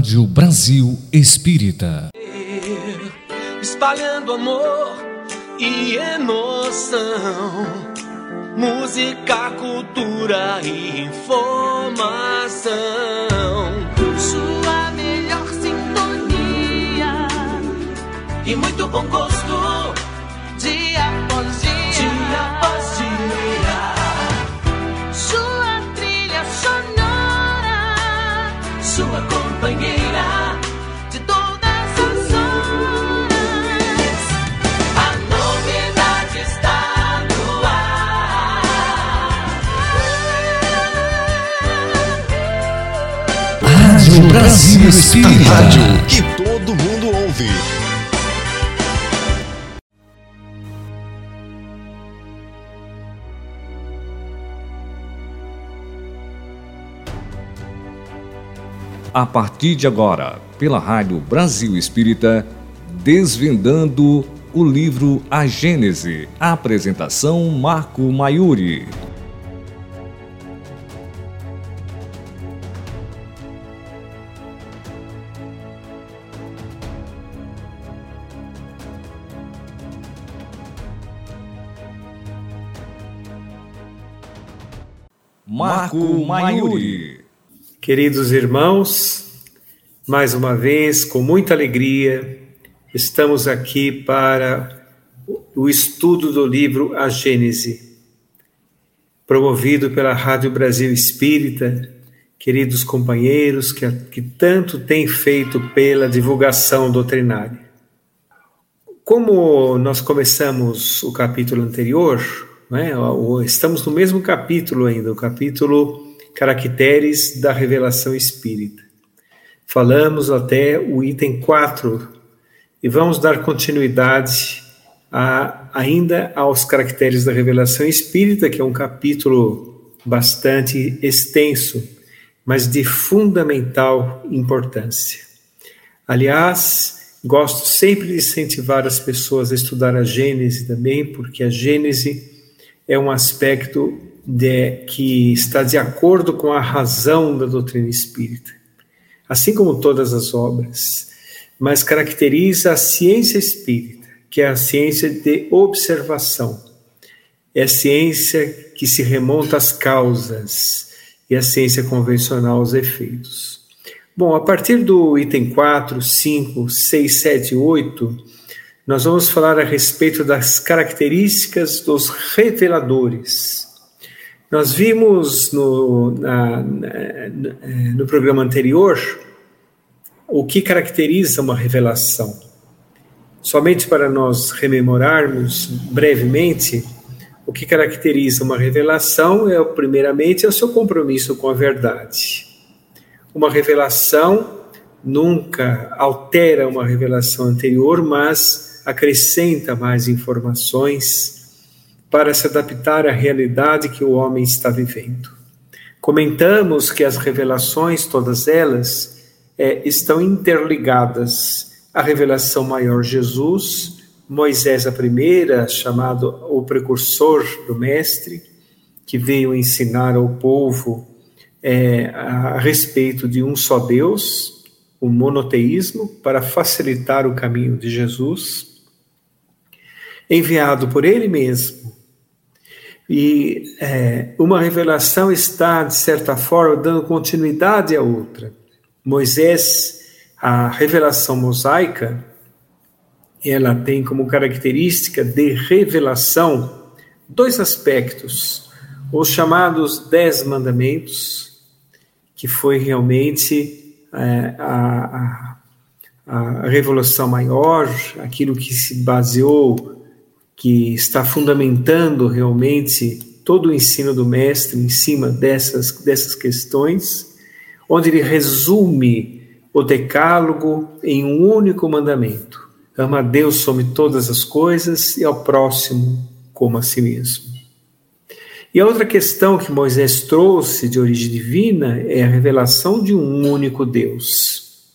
Rádio Brasil Espírita. Espalhando amor e emoção. Música, cultura e informação. Sua melhor sintonia. E muito bom gosto. Rádio Brasil Espírita. Rádio que todo mundo ouve. A partir de agora, pela Rádio Brasil Espírita, desvendando o livro A Gênese. Apresentação Marco Maiuri. Marco Maiuri. Queridos irmãos, mais uma vez, com muita alegria, estamos aqui para o estudo do livro A Gênese, promovido pela Rádio Brasil Espírita, queridos companheiros que, que tanto têm feito pela divulgação doutrinária. Como nós começamos o capítulo anterior, né, estamos no mesmo capítulo ainda, o capítulo Caracteres da Revelação Espírita. Falamos até o item 4 e vamos dar continuidade a, ainda aos caracteres da Revelação Espírita, que é um capítulo bastante extenso, mas de fundamental importância. Aliás, gosto sempre de incentivar as pessoas a estudar a Gênese também, porque a Gênese é um aspecto de, que está de acordo com a razão da doutrina espírita, assim como todas as obras, mas caracteriza a ciência espírita, que é a ciência de observação, é a ciência que se remonta às causas e a ciência convencional aos efeitos. Bom, a partir do item 4, 5, 6, 7 e 8, nós vamos falar a respeito das características dos reveladores. Nós vimos no, na, no programa anterior o que caracteriza uma revelação. Somente para nós rememorarmos brevemente, o que caracteriza uma revelação é, primeiramente, é o seu compromisso com a verdade. Uma revelação nunca altera uma revelação anterior, mas acrescenta mais informações para se adaptar à realidade que o homem está vivendo. Comentamos que as revelações, todas elas, é, estão interligadas. A revelação maior Jesus, Moisés a primeira, chamado o precursor do Mestre, que veio ensinar ao povo é, a respeito de um só Deus, o monoteísmo, para facilitar o caminho de Jesus, enviado por ele mesmo e é, uma revelação está, de certa forma, dando continuidade à outra. Moisés, a revelação mosaica, ela tem como característica de revelação dois aspectos: os chamados Dez Mandamentos, que foi realmente é, a, a, a revolução maior, aquilo que se baseou que está fundamentando realmente todo o ensino do mestre em cima dessas, dessas questões, onde ele resume o decálogo em um único mandamento: ama a Deus sobre todas as coisas e ao próximo como a si mesmo. E a outra questão que Moisés trouxe de origem divina é a revelação de um único Deus.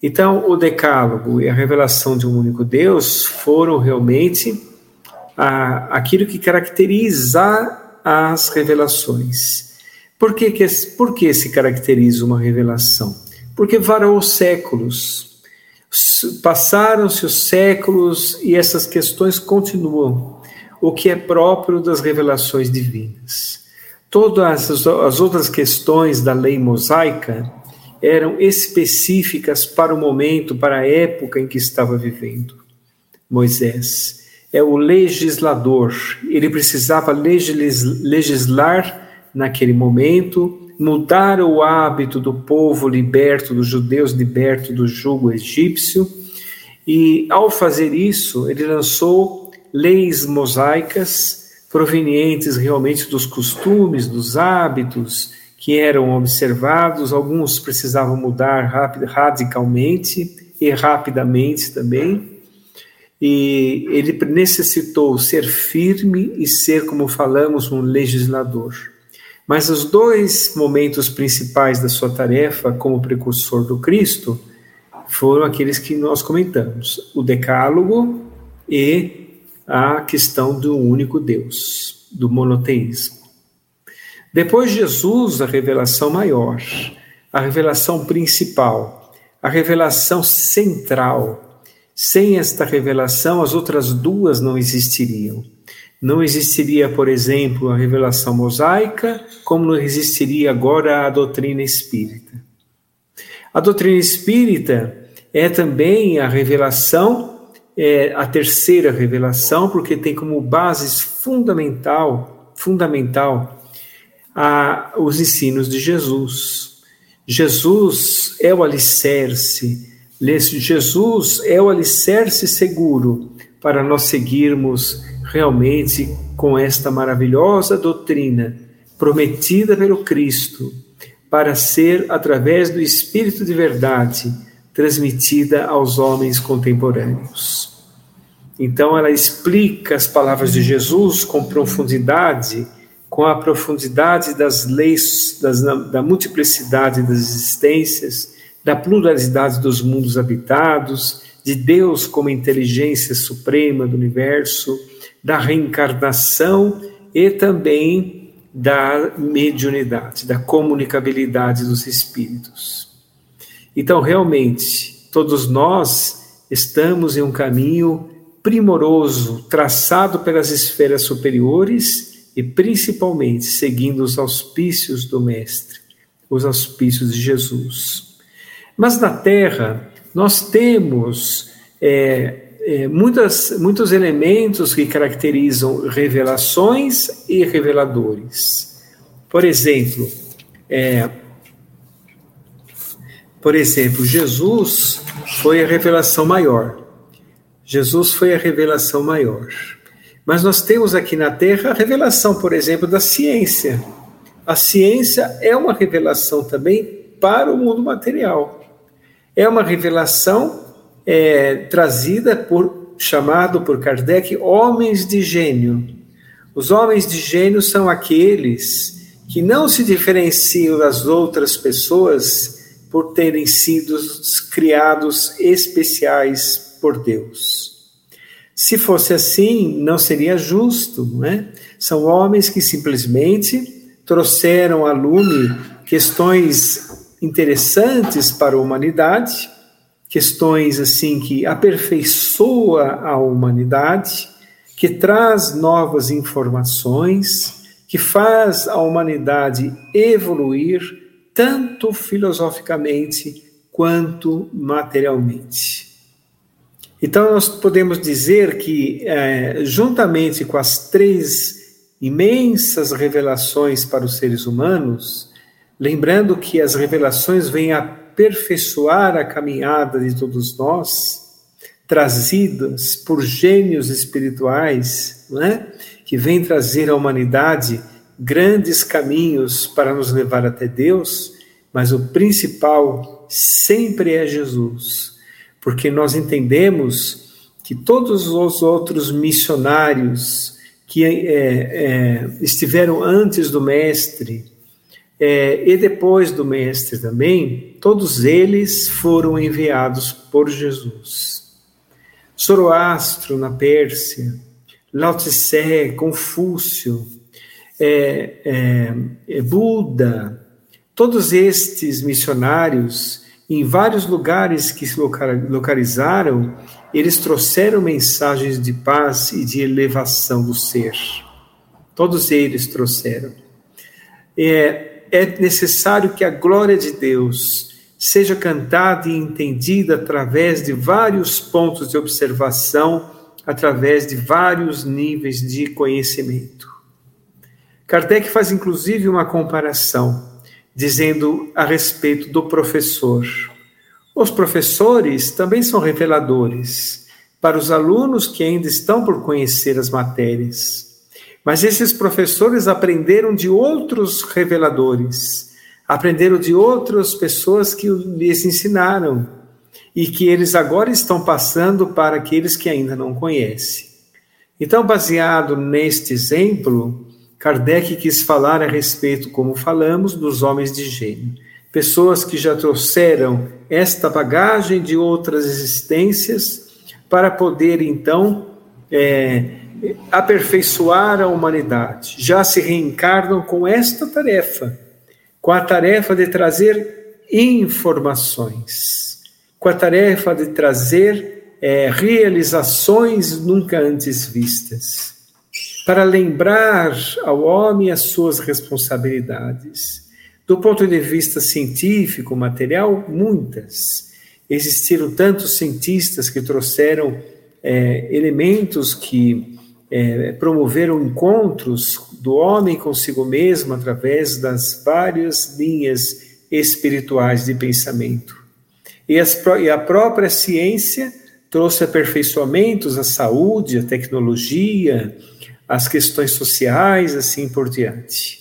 Então, o decálogo e a revelação de um único Deus foram realmente a, aquilo que caracteriza as revelações. Por que, que, por que se caracteriza uma revelação? porque varou séculos. Passaram-se os séculos e essas questões continuam, o que é próprio das revelações divinas. Todas as outras questões da lei mosaica eram específicas para o momento, para a época em que estava vivendo. Moisés é o legislador, ele precisava legislar naquele momento, mudar o hábito do povo liberto, dos judeus libertos do jugo egípcio, e ao fazer isso, ele lançou leis mosaicas provenientes realmente dos costumes, dos hábitos que eram observados, alguns precisavam mudar radicalmente e rapidamente também. E ele necessitou ser firme e ser, como falamos, um legislador. Mas os dois momentos principais da sua tarefa como precursor do Cristo foram aqueles que nós comentamos: o Decálogo e a questão do único Deus, do monoteísmo. Depois de Jesus, a revelação maior, a revelação principal, a revelação central. Sem esta revelação, as outras duas não existiriam. Não existiria, por exemplo, a revelação mosaica, como não existiria agora a doutrina espírita. A doutrina espírita é também a revelação, é a terceira revelação, porque tem como base fundamental, fundamental a, os ensinos de Jesus. Jesus é o alicerce, Jesus é o alicerce seguro para nós seguirmos realmente com esta maravilhosa doutrina prometida pelo Cristo, para ser, através do Espírito de verdade, transmitida aos homens contemporâneos. Então, ela explica as palavras de Jesus com profundidade com a profundidade das leis, das, da multiplicidade das existências, da pluralidade dos mundos habitados, de Deus como inteligência suprema do universo, da reencarnação e também da mediunidade, da comunicabilidade dos espíritos. Então, realmente, todos nós estamos em um caminho primoroso, traçado pelas esferas superiores e principalmente seguindo os auspícios do Mestre, os auspícios de Jesus. Mas na Terra, nós temos é, é, muitas, muitos elementos que caracterizam revelações e reveladores. Por exemplo, é, por exemplo, Jesus foi a revelação maior. Jesus foi a revelação maior. Mas nós temos aqui na Terra a revelação, por exemplo, da ciência. A ciência é uma revelação também para o mundo material. É uma revelação é, trazida por chamado por Kardec homens de gênio. Os homens de gênio são aqueles que não se diferenciam das outras pessoas por terem sido criados especiais por Deus. Se fosse assim, não seria justo, né? São homens que simplesmente trouxeram à lume questões interessantes para a humanidade, questões assim que aperfeiçoa a humanidade, que traz novas informações, que faz a humanidade evoluir tanto filosoficamente quanto materialmente. Então, nós podemos dizer que, é, juntamente com as três imensas revelações para os seres humanos, lembrando que as revelações vêm aperfeiçoar a caminhada de todos nós, trazidas por gênios espirituais, né, que vêm trazer à humanidade grandes caminhos para nos levar até Deus, mas o principal sempre é Jesus porque nós entendemos que todos os outros missionários que é, é, estiveram antes do Mestre é, e depois do Mestre também, todos eles foram enviados por Jesus. Zoroastro na Pérsia, Lao Tse, Confúcio, é, é, é, Buda, todos estes missionários Em vários lugares que se localizaram, eles trouxeram mensagens de paz e de elevação do ser. Todos eles trouxeram. É, é necessário que a glória de Deus seja cantada e entendida através de vários pontos de observação, através de vários níveis de conhecimento. Kardec faz inclusive uma comparação dizendo a respeito do professor. Os professores também são reveladores para os alunos que ainda estão por conhecer as matérias. Mas esses professores aprenderam de outros reveladores, aprenderam de outras pessoas que lhes ensinaram e que eles agora estão passando para aqueles que ainda não conhecem. Então, baseado neste exemplo, Kardec quis falar a respeito, como falamos, dos homens de gênio. Pessoas que já trouxeram esta bagagem de outras existências para poder, então, é, aperfeiçoar a humanidade. Já se reencarnam com esta tarefa, com a tarefa de trazer informações, com a tarefa de trazer é, realizações nunca antes vistas para lembrar ao homem as suas responsabilidades. Do ponto de vista científico, material, muitas. Existiram tantos cientistas que trouxeram é, elementos que é, promoveram encontros do homem consigo mesmo através das várias linhas espirituais de pensamento. E, as, e a própria ciência trouxe aperfeiçoamentos à saúde, à tecnologia, as questões sociais, assim por diante.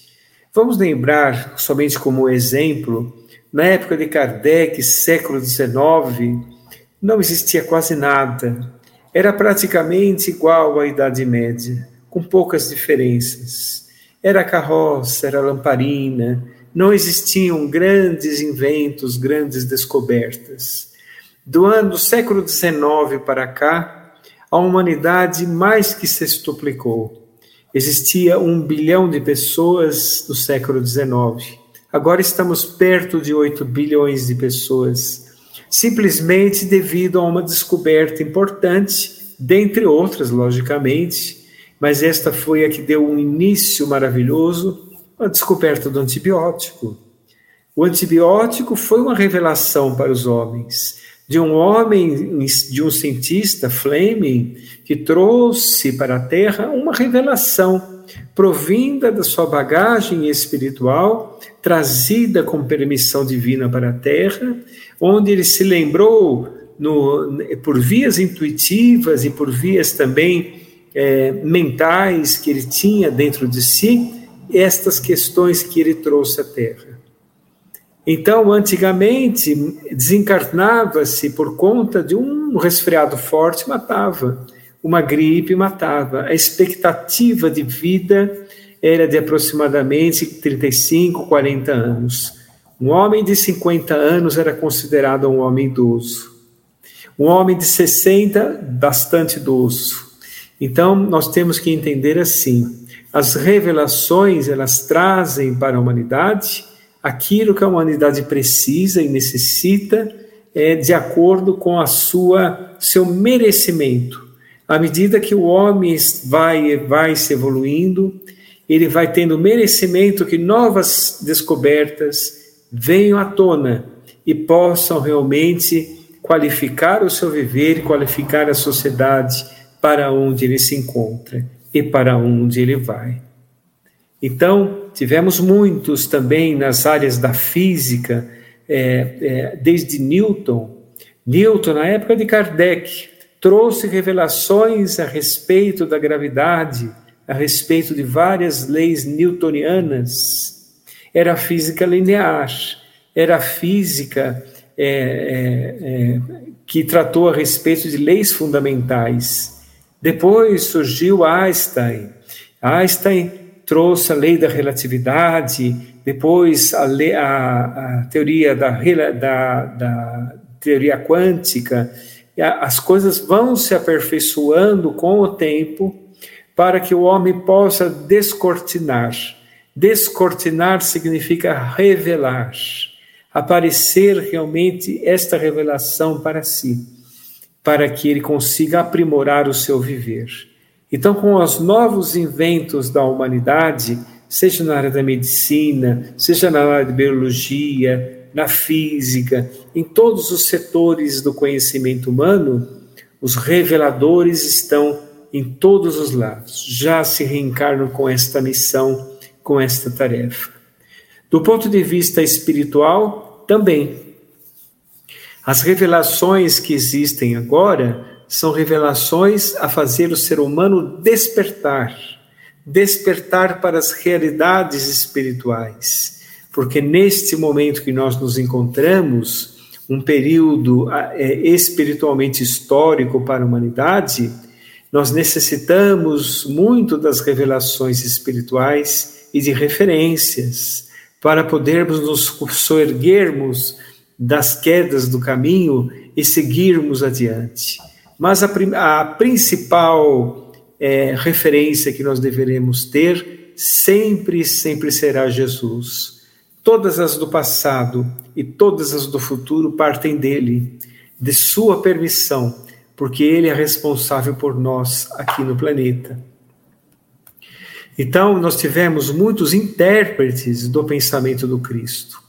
Vamos lembrar, somente como exemplo, na época de Kardec, século XIX, não existia quase nada. Era praticamente igual à Idade Média, com poucas diferenças. Era carroça, era lamparina, não existiam grandes inventos, grandes descobertas. Do ano do século XIX para cá, a humanidade mais que sextuplicou. Existia um bilhão de pessoas no século XIX. Agora estamos perto de 8 bilhões de pessoas, simplesmente devido a uma descoberta importante, dentre outras, logicamente, mas esta foi a que deu um início maravilhoso, a descoberta do antibiótico. O antibiótico foi uma revelação para os homens de um homem, de um cientista, Fleming, que trouxe para a Terra uma revelação provinda da sua bagagem espiritual, trazida com permissão divina para a Terra, onde ele se lembrou no, por vias intuitivas e por vias também é, mentais que ele tinha dentro de si, estas questões que ele trouxe à Terra. Então, antigamente, desencarnava-se por conta de um resfriado forte, matava. Uma gripe matava. A expectativa de vida era de aproximadamente 35, 40 anos. Um homem de 50 anos era considerado um homem idoso. Um homem de 60, bastante idoso. Então, nós temos que entender assim: as revelações elas trazem para a humanidade aquilo que a humanidade precisa e necessita é de acordo com a sua seu merecimento. À medida que o homem vai vai se evoluindo, ele vai tendo merecimento que novas descobertas venham à tona e possam realmente qualificar o seu viver e qualificar a sociedade para onde ele se encontra e para onde ele vai. Então, tivemos muitos também nas áreas da física, é, é, desde Newton. Newton, na época de Kardec, trouxe revelações a respeito da gravidade, a respeito de várias leis newtonianas. Era a física linear, era a física é, é, é que tratou a respeito de leis fundamentais. Depois surgiu Einstein. Einstein trouxe a lei da relatividade, depois a, lei, a, a teoria da, da, da, teoria quântica. As coisas vão se aperfeiçoando com o tempo para que o homem possa descortinar. Descortinar significa revelar. aparecer realmente esta revelação para si, para que ele consiga aprimorar o seu viver. Então, com os novos inventos da humanidade, seja na área da medicina, seja na área de biologia, na física, em todos os setores do conhecimento humano, os reveladores estão em todos os lados, já se reencarnam com esta missão, com esta tarefa. Do ponto de vista espiritual, também. As revelações que existem agora são revelações a fazer o ser humano despertar despertar para as realidades espirituais. Porque neste momento que nós nos encontramos, um período é, espiritualmente histórico para a humanidade, nós necessitamos muito das revelações espirituais e de referências para podermos nos soerguermos das quedas do caminho e seguirmos adiante. Mas a, a principal é, referência que nós deveremos ter sempre, sempre será Jesus. Todas as do passado e todas as do futuro partem dele, de sua permissão, porque ele é responsável por nós aqui no planeta. Então, nós tivemos muitos intérpretes do pensamento do Cristo.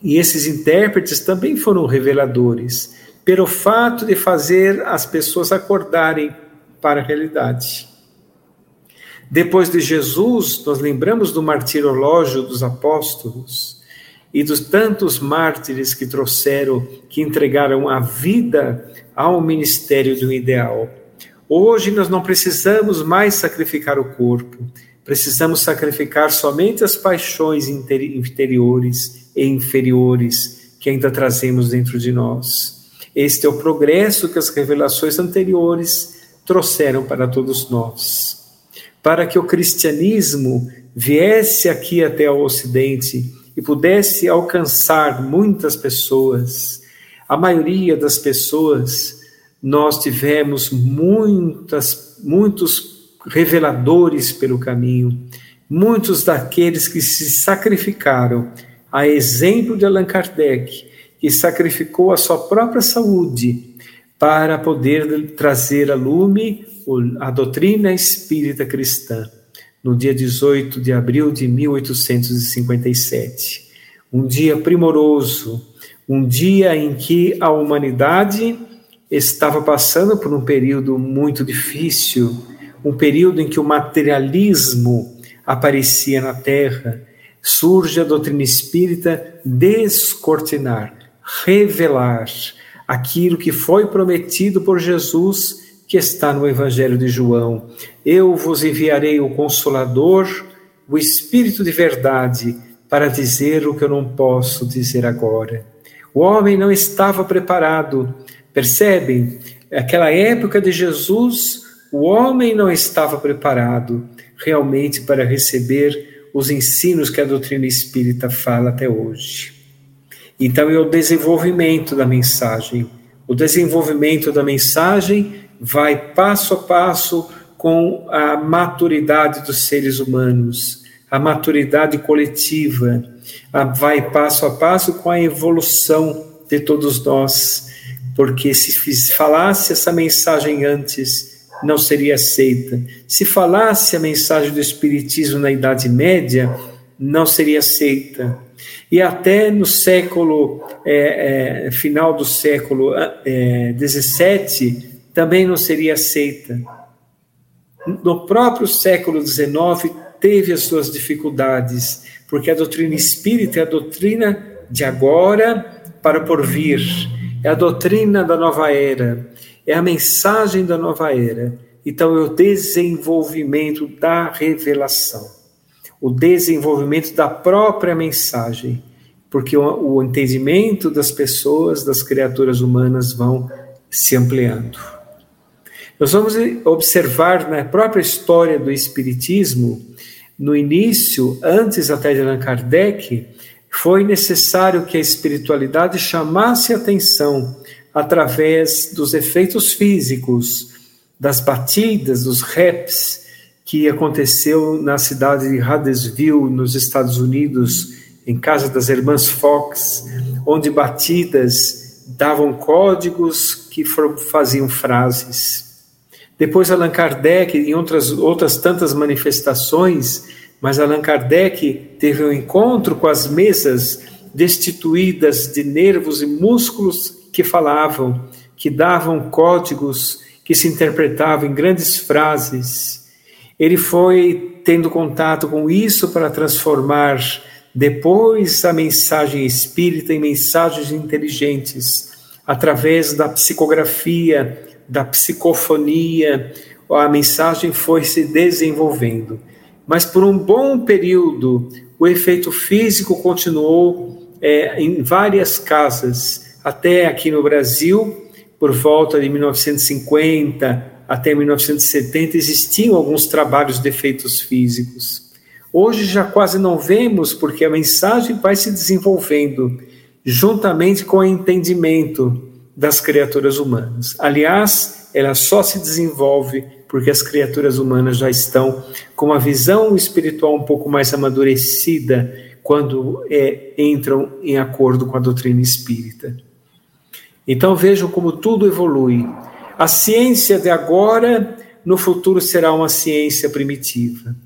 E esses intérpretes também foram reveladores, pelo fato de fazer as pessoas acordarem para a realidade. Depois de Jesus, nós lembramos do martirológio dos apóstolos e dos tantos mártires que trouxeram, que entregaram a vida ao ministério do ideal. Hoje nós não precisamos mais sacrificar o corpo, precisamos sacrificar somente as paixões interiores e inferiores que ainda trazemos dentro de nós. Este é o progresso que as revelações anteriores trouxeram para todos nós. Para que o cristianismo viesse aqui até o Ocidente e pudesse alcançar muitas pessoas, a maioria das pessoas, nós tivemos muitas, muitos reveladores pelo caminho, muitos daqueles que se sacrificaram, a exemplo de Allan Kardec, que sacrificou a sua própria saúde para poder trazer a lume a doutrina espírita cristã, no dia 18 de abril de 1857. Um dia primoroso, um dia em que a humanidade estava passando por um período muito difícil, um período em que o materialismo aparecia na Terra, surge a doutrina espírita descortinar, revelar aquilo que foi prometido por Jesus, que está no Evangelho de João. Eu vos enviarei o Consolador, o Espírito de verdade, para dizer o que eu não posso dizer agora. O homem não estava preparado. Percebem? Aquela época de Jesus, o homem não estava preparado realmente para receber os ensinos que a doutrina espírita fala até hoje. Então, é o desenvolvimento da mensagem. O desenvolvimento da mensagem vai passo a passo com a maturidade dos seres humanos, a maturidade coletiva, vai passo a passo com a evolução de todos nós, porque se falasse essa mensagem antes, não seria aceita. Se falasse a mensagem do Espiritismo na Idade Média, não seria aceita e até no século, é, é, final do século é, 17, também não seria aceita. No próprio século XIX, teve as suas dificuldades, porque a doutrina espírita é a doutrina de agora para por vir, é a doutrina da nova era, é a mensagem da nova era. Então, é o desenvolvimento da revelação o desenvolvimento da própria mensagem, porque o, entendimento das pessoas, das criaturas humanas, vão se ampliando. Nós vamos observar na própria história do Espiritismo, no início, antes até de Allan Kardec, foi necessário que a espiritualidade chamasse atenção através dos efeitos físicos, das batidas, dos reps, que aconteceu na cidade de Huddersville, nos Estados Unidos, em casa das irmãs Fox, onde batidas davam códigos que faziam frases. Depois Allan Kardec, em outras, outras tantas manifestações, mas Allan Kardec teve um encontro com as mesas destituídas de nervos e músculos que falavam, que davam códigos que se interpretavam em grandes frases. Ele foi tendo contato com isso para transformar depois a mensagem espírita em mensagens inteligentes, através da psicografia, da psicofonia, a mensagem foi se desenvolvendo. Mas por um bom período, o efeito físico continuou é, em várias casas, até aqui no Brasil, por volta de 1950 até 1970, existiam alguns trabalhos de efeitos físicos. Hoje já quase não vemos, porque a mensagem vai se desenvolvendo juntamente com o entendimento das criaturas humanas. Aliás, ela só se desenvolve porque as criaturas humanas já estão com uma visão espiritual um pouco mais amadurecida quando é, entram em acordo com a doutrina espírita. Então vejam como tudo evolui. A ciência de agora, no futuro, será uma ciência primitiva.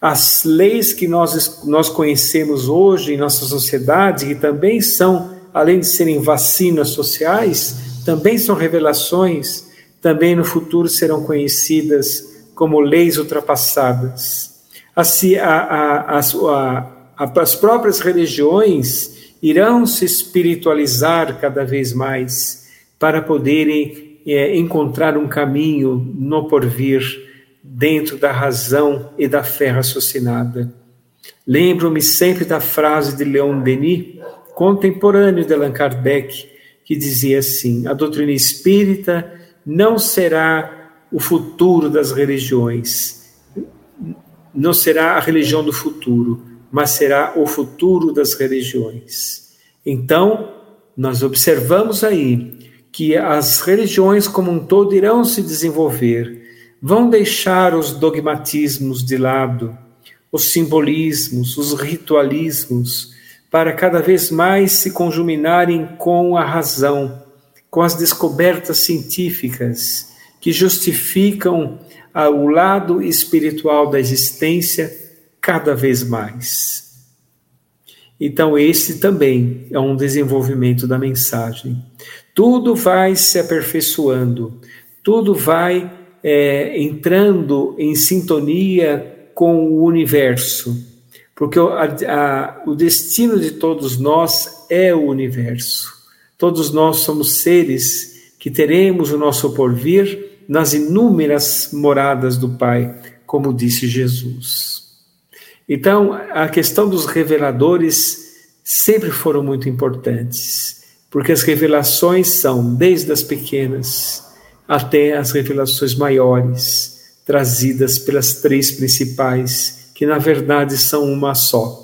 As leis que nós, nós conhecemos hoje em nossa sociedade, que também são, além de serem vacinas sociais, também são revelações, também no futuro serão conhecidas como leis ultrapassadas. As, a, a, a, as próprias religiões irão se espiritualizar cada vez mais para poderem é, encontrar um caminho no porvir dentro da razão e da fé raciocinada. Lembro-me sempre da frase de Leon Denis, contemporâneo de Allan Kardec, que dizia assim: a doutrina espírita não será o futuro das religiões, não será a religião do futuro, mas será o futuro das religiões. Então, nós observamos aí que as religiões como um todo irão se desenvolver, vão deixar os dogmatismos de lado, os simbolismos, os ritualismos, para cada vez mais se conjuminarem com a razão, com as descobertas científicas que justificam o lado espiritual da existência cada vez mais. Então, esse também é um desenvolvimento da mensagem. Tudo vai se aperfeiçoando, tudo vai é, entrando em sintonia com o universo, porque a, a, o destino de todos nós é o universo. Todos nós somos seres que teremos o nosso porvir nas inúmeras moradas do Pai, como disse Jesus. Então, a questão dos reveladores sempre foram muito importantes, porque as revelações são desde as pequenas até as revelações maiores, trazidas pelas três principais, que na verdade são uma só.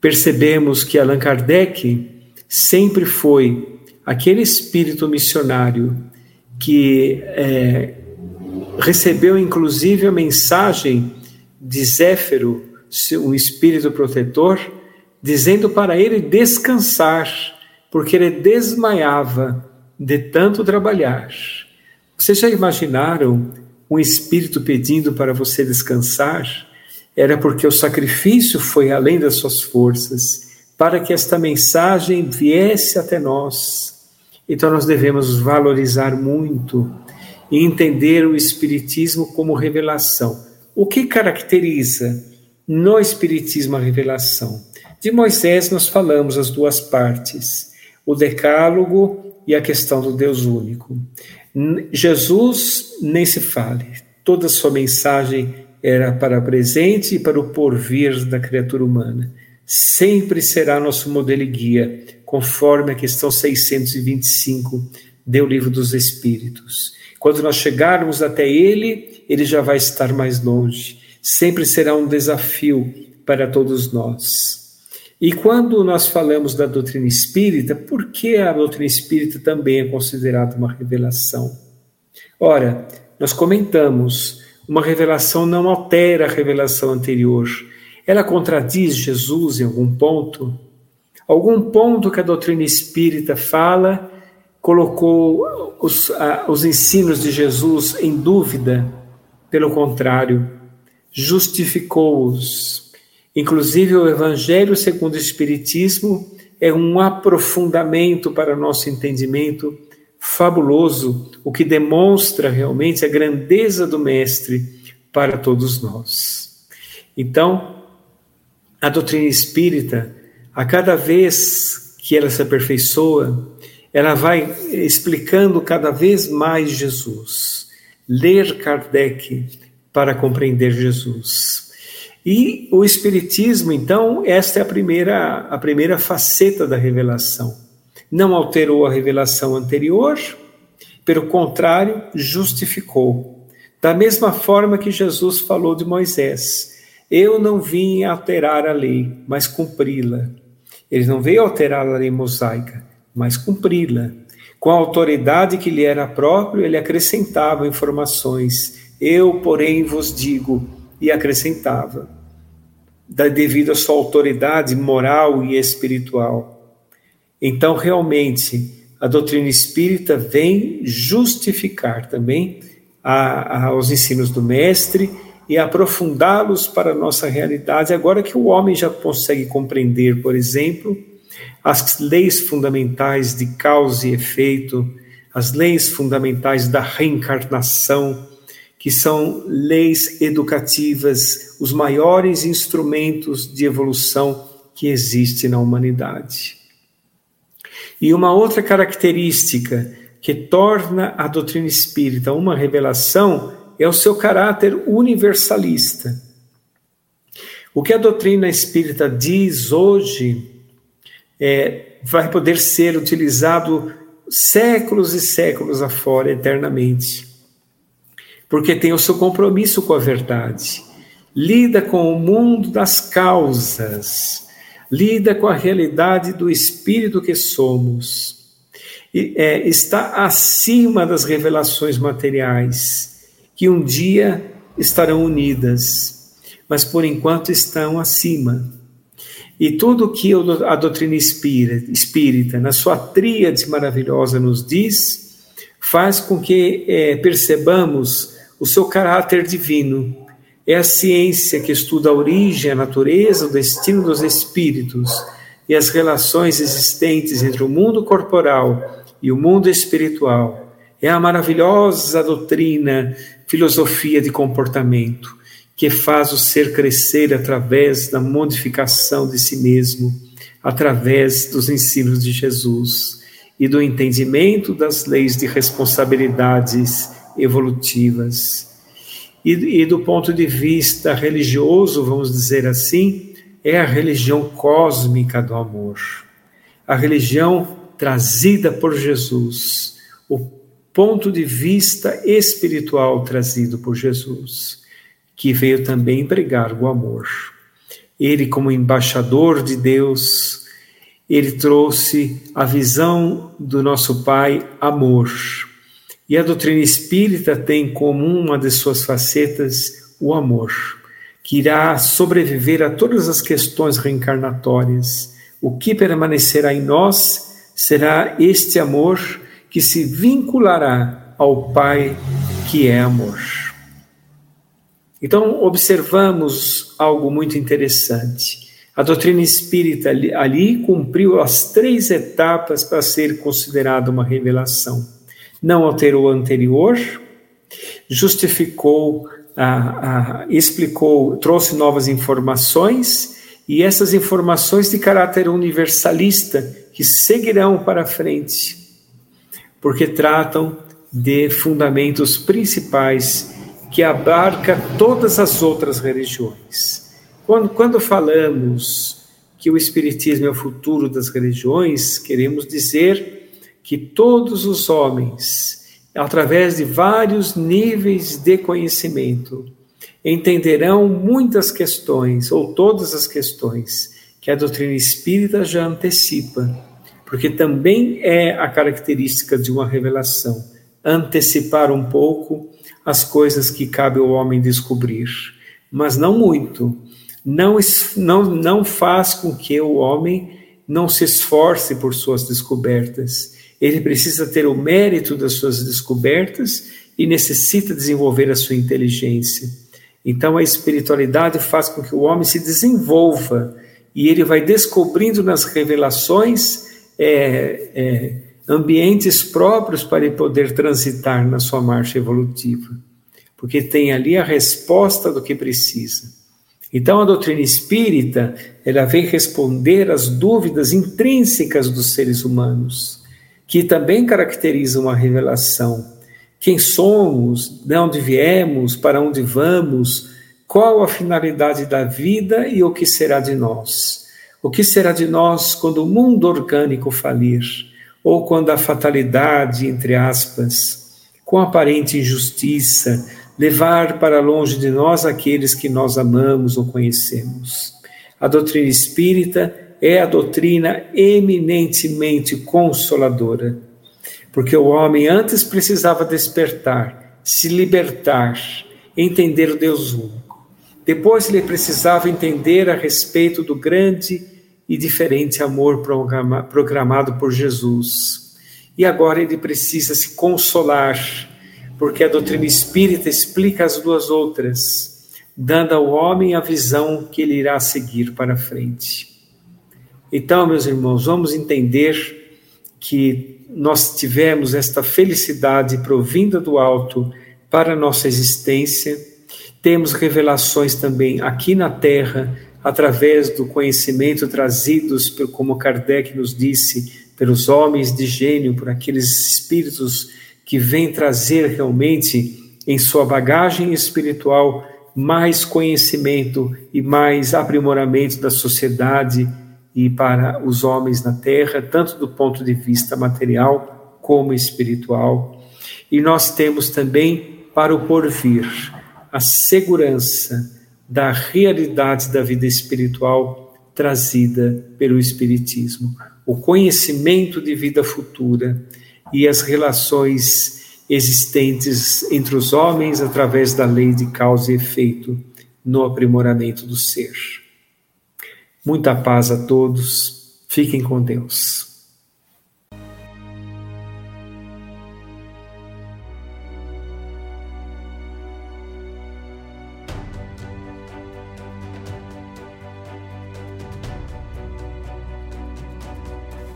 Percebemos que Allan Kardec sempre foi aquele espírito missionário que é, recebeu inclusive a mensagem de Zéfiro, um espírito protetor, dizendo para ele descansar, porque ele desmaiava de tanto trabalhar. Vocês já imaginaram um espírito pedindo para você descansar? Era porque o sacrifício foi além das suas forças, para que esta mensagem viesse até nós. Então nós devemos valorizar muito e entender o Espiritismo como revelação o que caracteriza no Espiritismo a revelação? De Moisés nós falamos as duas partes, o Decálogo e a questão do Deus único. Jesus nem se fale, toda sua mensagem era para o presente e para o porvir da criatura humana. Sempre será nosso modelo e guia, conforme a questão 625 do Livro dos Espíritos. Quando nós chegarmos até ele, ele já vai estar mais longe. Sempre será um desafio para todos nós. E quando nós falamos da doutrina espírita, por que a doutrina espírita também é considerada uma revelação? Ora, nós comentamos, uma revelação não altera a revelação anterior. Ela contradiz Jesus em algum ponto? Algum ponto que a doutrina espírita fala colocou os, os ensinos de Jesus em dúvida? Pelo contrário, justificou-os. Inclusive, o Evangelho segundo o Espiritismo é um aprofundamento para nosso entendimento fabuloso, o que demonstra realmente a grandeza do Mestre para todos nós. Então, a doutrina espírita, a cada vez que ela se aperfeiçoa, ela vai explicando cada vez mais Jesus. Ler Kardec para compreender Jesus. E o Espiritismo, então, esta é a primeira, a primeira faceta da revelação. Não alterou a revelação anterior, pelo contrário, justificou. Da mesma forma que Jesus falou de Moisés: Eu não vim alterar a lei, mas cumpri-la. Ele não veio alterar a lei mosaica, mas cumpri-la. Com a autoridade que lhe era próprio, ele acrescentava informações. Eu, porém, vos digo, e acrescentava devido à sua autoridade moral e espiritual. Então, realmente, a doutrina espírita vem justificar também a, a, os ensinos do Mestre e aprofundá-los para a nossa realidade, agora que o homem já consegue compreender, por exemplo, as leis fundamentais de causa e efeito, as leis fundamentais da reencarnação, que são leis educativas, os maiores instrumentos de evolução que existe na humanidade. E uma outra característica que torna a doutrina espírita uma revelação é o seu caráter universalista. O que a doutrina espírita diz hoje é, vai poder ser utilizado séculos e séculos afora, eternamente porque tem o seu compromisso com a verdade. Lida com o mundo das causas, lida com a realidade do espírito que somos. E, é, está acima das revelações materiais, que um dia estarão unidas, mas por enquanto estão acima. E tudo que a doutrina espírita na sua tríade maravilhosa, nos diz, faz com que é, percebamos o seu caráter divino. É a ciência que estuda a origem, a natureza, o destino dos espíritos e as relações existentes entre o mundo corporal e o mundo espiritual. É a maravilhosa doutrina, filosofia de comportamento, que faz o ser crescer através da modificação de si mesmo, através dos ensinos de Jesus e do entendimento das leis de responsabilidades evolutivas. E, e do ponto de vista religioso, vamos dizer assim, é a religião cósmica do amor, a religião trazida por Jesus, o ponto de vista espiritual trazido por Jesus, que veio também pregar o amor. Ele, como embaixador de Deus, ele trouxe a visão do nosso Pai amor. E a doutrina espírita tem como uma de suas facetas o amor, que irá sobreviver a todas as questões reencarnatórias. O que permanecerá em nós será este amor que se vinculará ao Pai que é amor. Então, observamos algo muito interessante. A doutrina espírita ali, cumpriu as três etapas para ser considerada uma revelação não alterou o anterior, justificou, ah, ah, explicou, trouxe novas informações e essas informações de caráter universalista que seguirão para frente, porque tratam de fundamentos principais que abarca todas as outras religiões. Quando, quando falamos que o Espiritismo é o futuro das religiões, queremos dizer que todos os homens, através de vários níveis de conhecimento, entenderão muitas questões, ou todas as questões, que a doutrina espírita já antecipa, porque também é a característica de uma revelação antecipar um pouco as coisas que cabe ao homem descobrir, mas não muito. não, não, não faz com que o homem não se esforce por suas descobertas. Ele precisa ter o mérito das suas descobertas e necessita desenvolver a sua inteligência. Então, a espiritualidade faz com que o homem se desenvolva e ele vai descobrindo nas revelações é, é, ambientes próprios para ele poder transitar na sua marcha evolutiva, porque tem ali a resposta do que precisa. Então, a doutrina espírita ela vem responder às dúvidas intrínsecas dos seres humanos, que também caracterizam a revelação. Quem somos, de onde viemos, para onde vamos, qual a finalidade da vida e o que será de nós. O que será de nós quando o mundo orgânico falir, ou quando a fatalidade, entre aspas, com aparente injustiça, levar para longe de nós aqueles que nós amamos ou conhecemos. A doutrina espírita é a doutrina eminentemente consoladora, porque o homem antes precisava despertar, se libertar, entender o Deus único. Depois ele precisava entender a respeito do grande e diferente amor programado por Jesus. E agora ele precisa se consolar porque a doutrina espírita explica as duas outras, dando ao homem a visão que ele irá seguir para frente. Então, meus irmãos, vamos entender que nós tivemos esta felicidade provinda do alto para a nossa existência, temos revelações também aqui na Terra, através do conhecimento trazidos, como Kardec nos disse, pelos homens de gênio, por aqueles espíritos que vem trazer realmente em sua bagagem espiritual mais conhecimento e mais aprimoramento da sociedade e para os homens na terra, tanto do ponto de vista material como espiritual. E nós temos também para o porvir a segurança da realidade da vida espiritual trazida pelo Espiritismo, o conhecimento de vida futura e as relações existentes entre os homens através da lei de causa e efeito no aprimoramento do ser. Muita paz a todos, fiquem com Deus.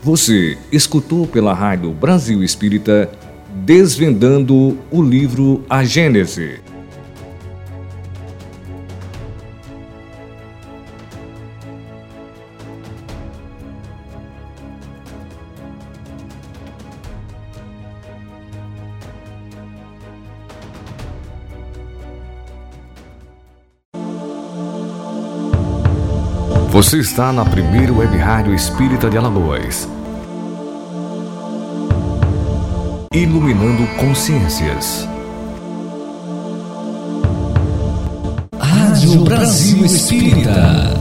Você escutou pela Rádio Brasil Espírita Desvendando o livro A Gênese. Você está na primeira web rádio espírita de Alagoas. Iluminando consciências. Rádio Brasil Espírita.